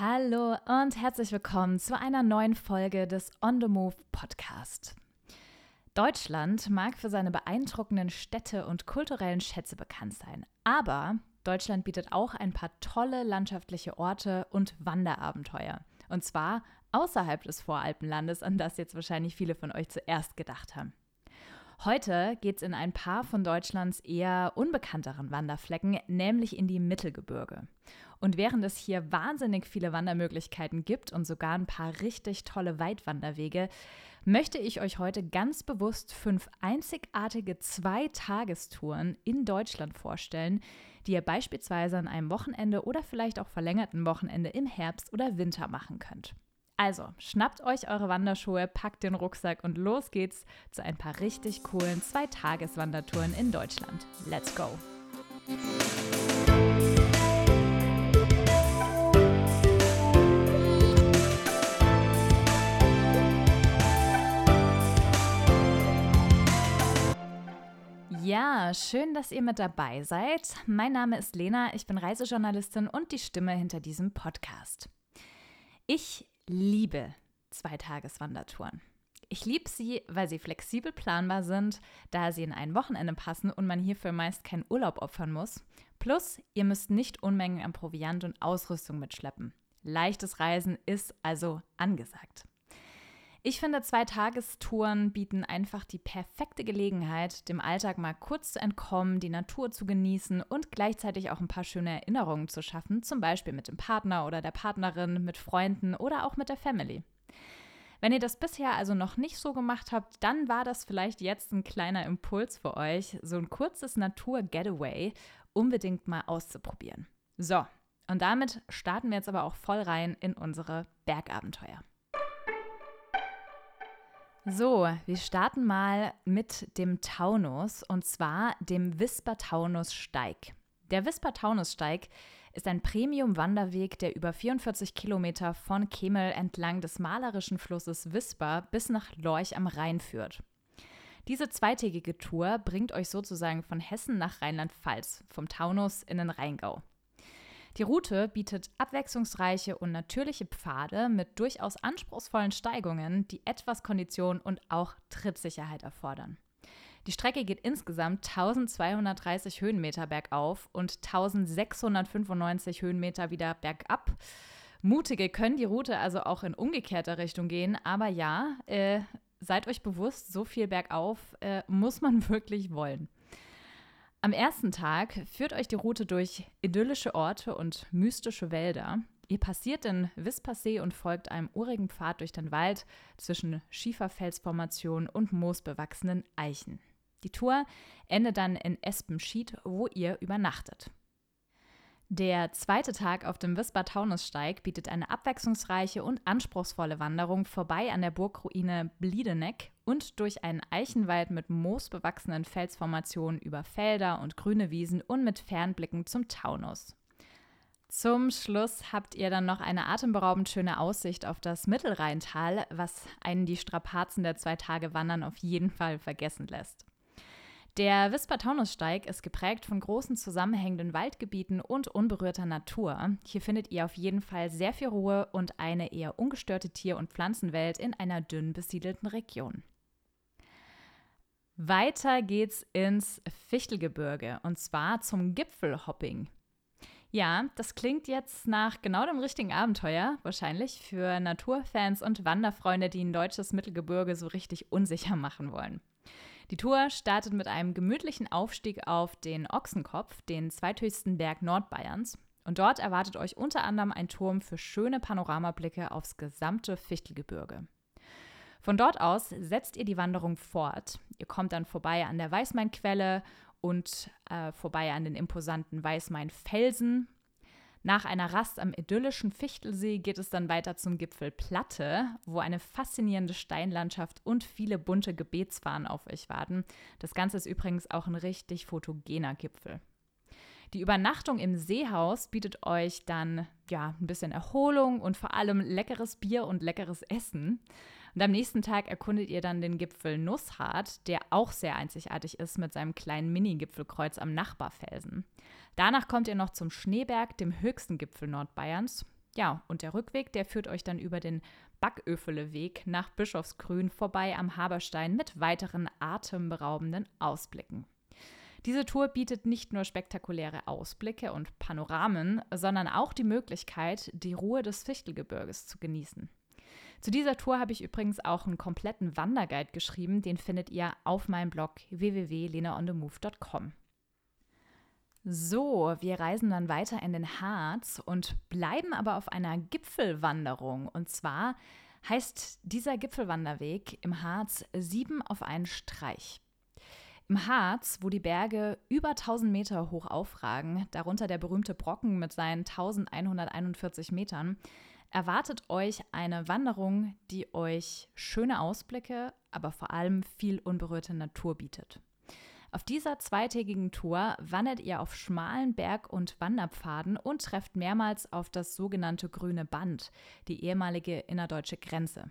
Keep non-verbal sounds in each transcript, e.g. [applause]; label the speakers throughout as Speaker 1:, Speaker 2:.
Speaker 1: Hallo und herzlich willkommen zu einer neuen Folge des On the Move Podcast. Deutschland mag für seine beeindruckenden Städte und kulturellen Schätze bekannt sein, aber Deutschland bietet auch ein paar tolle landschaftliche Orte und Wanderabenteuer. Und zwar außerhalb des Voralpenlandes, an das jetzt wahrscheinlich viele von euch zuerst gedacht haben. Heute geht es in ein paar von Deutschlands eher unbekannteren Wanderflecken, nämlich in die Mittelgebirge. Und während es hier wahnsinnig viele Wandermöglichkeiten gibt und sogar ein paar richtig tolle Weitwanderwege, möchte ich euch heute ganz bewusst fünf einzigartige Zweitagestouren in Deutschland vorstellen, die ihr beispielsweise an einem Wochenende oder vielleicht auch verlängerten Wochenende im Herbst oder Winter machen könnt. Also, schnappt euch eure Wanderschuhe, packt den Rucksack und los geht's zu ein paar richtig coolen Zweitageswandertouren in Deutschland. Let's go! Ja, schön, dass ihr mit dabei seid. Mein Name ist Lena, ich bin Reisejournalistin und die Stimme hinter diesem Podcast. Ich liebe Zweitageswandertouren. Ich liebe sie, weil sie flexibel planbar sind, da sie in ein Wochenende passen und man hierfür meist keinen Urlaub opfern muss. Plus, ihr müsst nicht Unmengen an Proviant und Ausrüstung mitschleppen. Leichtes Reisen ist also angesagt. Ich finde, Zweitagestouren bieten einfach die perfekte Gelegenheit, dem Alltag mal kurz zu entkommen, die Natur zu genießen und gleichzeitig auch ein paar schöne Erinnerungen zu schaffen, zum Beispiel mit dem Partner oder der Partnerin, mit Freunden oder auch mit der Family. Wenn ihr das bisher also noch nicht so gemacht habt, dann war das vielleicht jetzt ein kleiner Impuls für euch, so ein kurzes Natur-Getaway unbedingt mal auszuprobieren. So, und damit starten wir jetzt aber auch voll rein in unsere Bergabenteuer. So, wir starten mal mit dem Taunus und zwar dem Wisper-Taunus-Steig. Der Wisper-Taunus-Steig ist ein Premium-Wanderweg, der über 44 Kilometer von Kemel entlang des malerischen Flusses Wisper bis nach Lorch am Rhein führt. Diese zweitägige Tour bringt euch sozusagen von Hessen nach Rheinland-Pfalz, vom Taunus in den Rheingau. Die Route bietet abwechslungsreiche und natürliche Pfade mit durchaus anspruchsvollen Steigungen, die etwas Kondition und auch Trittsicherheit erfordern. Die Strecke geht insgesamt 1230 Höhenmeter bergauf und 1695 Höhenmeter wieder bergab. Mutige können die Route also auch in umgekehrter Richtung gehen, aber ja, äh, seid euch bewusst, so viel bergauf äh, muss man [laughs] wirklich wollen. Am ersten Tag führt euch die Route durch idyllische Orte und mystische Wälder. Ihr passiert den Vispassee und folgt einem urigen Pfad durch den Wald zwischen Schieferfelsformationen und moosbewachsenen Eichen. Die Tour endet dann in Espenschied, wo ihr übernachtet. Der zweite Tag auf dem Wisper-Taunussteig bietet eine abwechslungsreiche und anspruchsvolle Wanderung vorbei an der Burgruine Bliedeneck und durch einen Eichenwald mit moosbewachsenen Felsformationen über Felder und grüne Wiesen und mit Fernblicken zum Taunus. Zum Schluss habt ihr dann noch eine atemberaubend schöne Aussicht auf das Mittelrheintal, was einen die Strapazen der zwei Tage Wandern auf jeden Fall vergessen lässt. Der Wisper-Taunussteig ist geprägt von großen zusammenhängenden Waldgebieten und unberührter Natur. Hier findet ihr auf jeden Fall sehr viel Ruhe und eine eher ungestörte Tier- und Pflanzenwelt in einer dünn besiedelten Region. Weiter geht's ins Fichtelgebirge und zwar zum Gipfelhopping. Ja, das klingt jetzt nach genau dem richtigen Abenteuer, wahrscheinlich für Naturfans und Wanderfreunde, die ein deutsches Mittelgebirge so richtig unsicher machen wollen. Die Tour startet mit einem gemütlichen Aufstieg auf den Ochsenkopf, den zweithöchsten Berg Nordbayerns. Und dort erwartet euch unter anderem ein Turm für schöne Panoramablicke aufs gesamte Fichtelgebirge. Von dort aus setzt ihr die Wanderung fort. Ihr kommt dann vorbei an der Weißmainquelle und äh, vorbei an den imposanten Weißmainfelsen nach einer Rast am idyllischen Fichtelsee geht es dann weiter zum Gipfel Platte, wo eine faszinierende Steinlandschaft und viele bunte Gebetsfahnen auf euch warten. Das Ganze ist übrigens auch ein richtig fotogener Gipfel. Die Übernachtung im Seehaus bietet euch dann ja ein bisschen Erholung und vor allem leckeres Bier und leckeres Essen. Und am nächsten Tag erkundet ihr dann den Gipfel Nusshart, der auch sehr einzigartig ist mit seinem kleinen Mini-Gipfelkreuz am Nachbarfelsen. Danach kommt ihr noch zum Schneeberg, dem höchsten Gipfel Nordbayerns. Ja, und der Rückweg, der führt euch dann über den Backöfeleweg nach Bischofsgrün vorbei am Haberstein mit weiteren atemberaubenden Ausblicken. Diese Tour bietet nicht nur spektakuläre Ausblicke und Panoramen, sondern auch die Möglichkeit, die Ruhe des Fichtelgebirges zu genießen. Zu dieser Tour habe ich übrigens auch einen kompletten Wanderguide geschrieben, den findet ihr auf meinem Blog www.lenaonthemove.com. So, wir reisen dann weiter in den Harz und bleiben aber auf einer Gipfelwanderung. Und zwar heißt dieser Gipfelwanderweg im Harz sieben auf einen Streich. Im Harz, wo die Berge über 1000 Meter hoch aufragen, darunter der berühmte Brocken mit seinen 1141 Metern, erwartet euch eine Wanderung, die euch schöne Ausblicke, aber vor allem viel unberührte Natur bietet. Auf dieser zweitägigen Tour wandert ihr auf schmalen Berg- und Wanderpfaden und trefft mehrmals auf das sogenannte Grüne Band, die ehemalige innerdeutsche Grenze.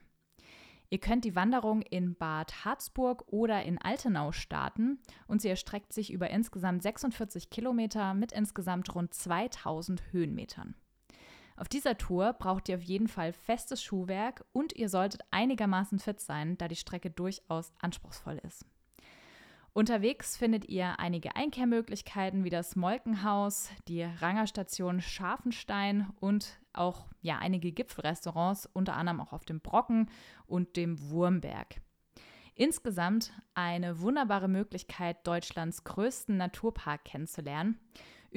Speaker 1: Ihr könnt die Wanderung in Bad Harzburg oder in Altenau starten und sie erstreckt sich über insgesamt 46 Kilometer mit insgesamt rund 2000 Höhenmetern. Auf dieser Tour braucht ihr auf jeden Fall festes Schuhwerk und ihr solltet einigermaßen fit sein, da die Strecke durchaus anspruchsvoll ist. Unterwegs findet ihr einige Einkehrmöglichkeiten wie das Molkenhaus, die Rangerstation Scharfenstein und auch ja, einige Gipfelrestaurants, unter anderem auch auf dem Brocken und dem Wurmberg. Insgesamt eine wunderbare Möglichkeit, Deutschlands größten Naturpark kennenzulernen.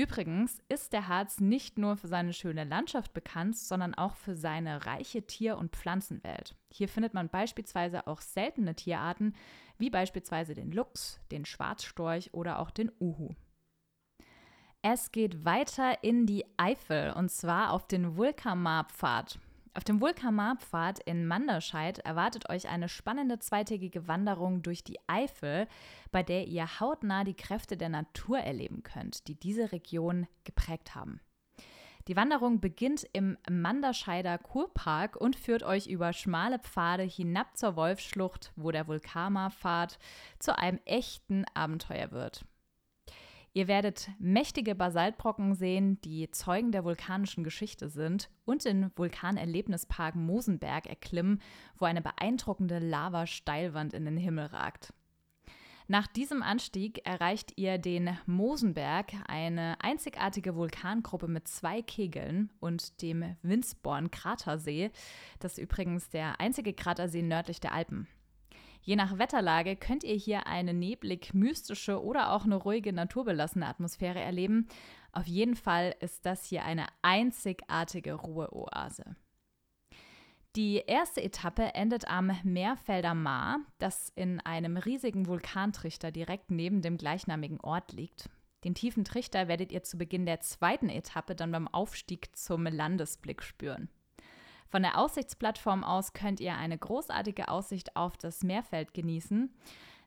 Speaker 1: Übrigens ist der Harz nicht nur für seine schöne Landschaft bekannt, sondern auch für seine reiche Tier- und Pflanzenwelt. Hier findet man beispielsweise auch seltene Tierarten, wie beispielsweise den Luchs, den Schwarzstorch oder auch den Uhu. Es geht weiter in die Eifel und zwar auf den Vulkamar-Pfad. Auf dem Vulkamar-Pfad in Manderscheid erwartet euch eine spannende zweitägige Wanderung durch die Eifel, bei der ihr hautnah die Kräfte der Natur erleben könnt, die diese Region geprägt haben. Die Wanderung beginnt im Manderscheider Kurpark und führt euch über schmale Pfade hinab zur Wolfsschlucht, wo der Vulkamar-Pfad zu einem echten Abenteuer wird. Ihr werdet mächtige Basaltbrocken sehen, die Zeugen der vulkanischen Geschichte sind und den Vulkanerlebnispark Mosenberg erklimmen, wo eine beeindruckende Lavasteilwand in den Himmel ragt. Nach diesem Anstieg erreicht ihr den Mosenberg, eine einzigartige Vulkangruppe mit zwei Kegeln und dem Winsborn-Kratersee. Das ist übrigens der einzige Kratersee nördlich der Alpen. Je nach Wetterlage könnt ihr hier eine neblig mystische oder auch eine ruhige, naturbelassene Atmosphäre erleben. Auf jeden Fall ist das hier eine einzigartige Ruheoase. Die erste Etappe endet am Meerfelder Maar, das in einem riesigen Vulkantrichter direkt neben dem gleichnamigen Ort liegt. Den tiefen Trichter werdet ihr zu Beginn der zweiten Etappe dann beim Aufstieg zum Landesblick spüren. Von der Aussichtsplattform aus könnt ihr eine großartige Aussicht auf das Meerfeld genießen,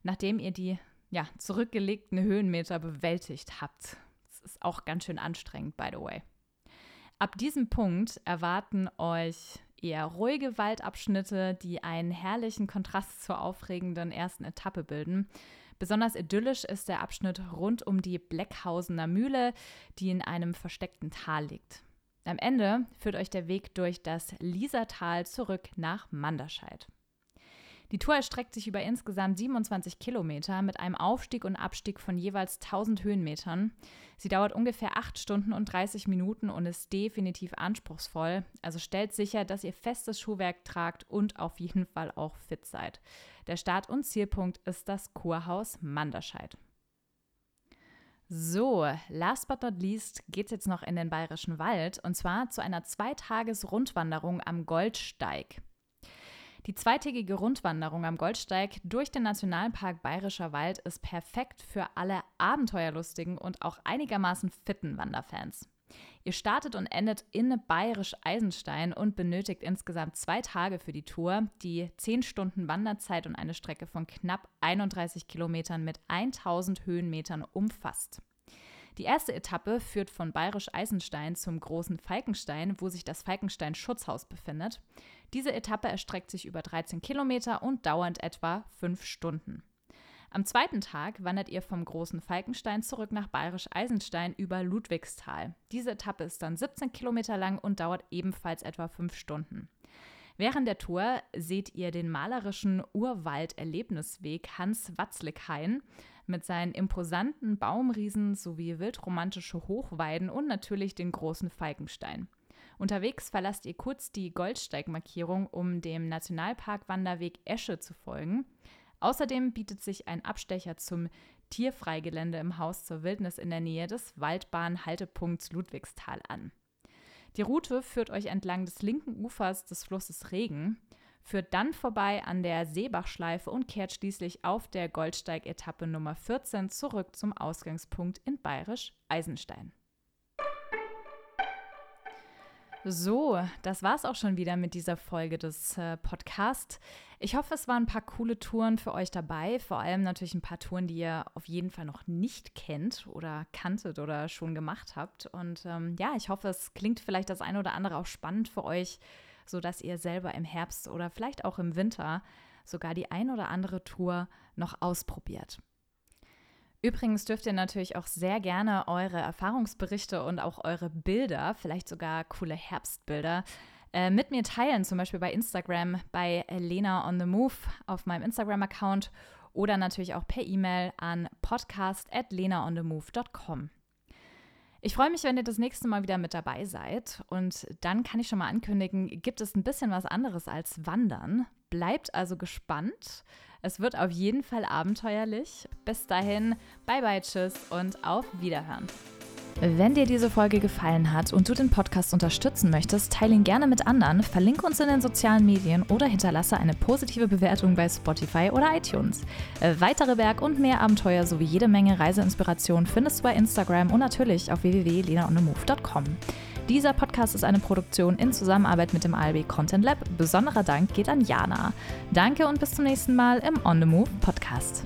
Speaker 1: nachdem ihr die ja, zurückgelegten Höhenmeter bewältigt habt. Das ist auch ganz schön anstrengend, by the way. Ab diesem Punkt erwarten euch eher ruhige Waldabschnitte, die einen herrlichen Kontrast zur aufregenden ersten Etappe bilden. Besonders idyllisch ist der Abschnitt rund um die Bleckhausener Mühle, die in einem versteckten Tal liegt. Am Ende führt euch der Weg durch das Liesertal zurück nach Manderscheid. Die Tour erstreckt sich über insgesamt 27 Kilometer mit einem Aufstieg und Abstieg von jeweils 1000 Höhenmetern. Sie dauert ungefähr 8 Stunden und 30 Minuten und ist definitiv anspruchsvoll. Also stellt sicher, dass ihr festes Schuhwerk tragt und auf jeden Fall auch fit seid. Der Start- und Zielpunkt ist das Kurhaus Manderscheid. So, last but not least geht es jetzt noch in den Bayerischen Wald und zwar zu einer Zweitages-Rundwanderung am Goldsteig. Die zweitägige Rundwanderung am Goldsteig durch den Nationalpark Bayerischer Wald ist perfekt für alle abenteuerlustigen und auch einigermaßen fitten Wanderfans. Ihr startet und endet in Bayerisch Eisenstein und benötigt insgesamt zwei Tage für die Tour, die 10 Stunden Wanderzeit und eine Strecke von knapp 31 Kilometern mit 1000 Höhenmetern umfasst. Die erste Etappe führt von Bayerisch Eisenstein zum großen Falkenstein, wo sich das Falkenstein Schutzhaus befindet. Diese Etappe erstreckt sich über 13 Kilometer und dauert etwa 5 Stunden. Am zweiten Tag wandert ihr vom Großen Falkenstein zurück nach Bayerisch Eisenstein über Ludwigsthal. Diese Etappe ist dann 17 Kilometer lang und dauert ebenfalls etwa fünf Stunden. Während der Tour seht ihr den malerischen Urwald-Erlebnisweg Hans Watzlickhain mit seinen imposanten Baumriesen sowie wildromantische Hochweiden und natürlich den großen Falkenstein. Unterwegs verlasst ihr kurz die Goldsteigmarkierung, um dem Nationalpark-Wanderweg Esche zu folgen. Außerdem bietet sich ein Abstecher zum Tierfreigelände im Haus zur Wildnis in der Nähe des Waldbahnhaltepunkts Ludwigsthal an. Die Route führt euch entlang des linken Ufers des Flusses Regen, führt dann vorbei an der Seebachschleife und kehrt schließlich auf der Goldsteig-Etappe Nummer 14 zurück zum Ausgangspunkt in Bayerisch Eisenstein. So, das war es auch schon wieder mit dieser Folge des äh, Podcasts. Ich hoffe, es waren ein paar coole Touren für euch dabei. Vor allem natürlich ein paar Touren, die ihr auf jeden Fall noch nicht kennt oder kanntet oder schon gemacht habt. Und ähm, ja, ich hoffe, es klingt vielleicht das eine oder andere auch spannend für euch, sodass ihr selber im Herbst oder vielleicht auch im Winter sogar die ein oder andere Tour noch ausprobiert. Übrigens dürft ihr natürlich auch sehr gerne eure Erfahrungsberichte und auch eure Bilder, vielleicht sogar coole Herbstbilder, äh, mit mir teilen, zum Beispiel bei Instagram, bei Lena on the Move auf meinem Instagram-Account oder natürlich auch per E-Mail an podcast.lenaonthemove.com. Ich freue mich, wenn ihr das nächste Mal wieder mit dabei seid. Und dann kann ich schon mal ankündigen, gibt es ein bisschen was anderes als Wandern. Bleibt also gespannt. Es wird auf jeden Fall abenteuerlich. Bis dahin, bye bye, tschüss und auf Wiederhören. Wenn dir diese Folge gefallen hat und du den Podcast unterstützen möchtest, teile ihn gerne mit anderen, verlinke uns in den sozialen Medien oder hinterlasse eine positive Bewertung bei Spotify oder iTunes. Äh, weitere Berg- und mehr Abenteuer sowie jede Menge Reiseinspiration findest du bei Instagram und natürlich auf www.lenaonemove.com. Dieser Podcast ist eine Produktion in Zusammenarbeit mit dem ALB Content Lab. Besonderer Dank geht an Jana. Danke und bis zum nächsten Mal im On the Move Podcast.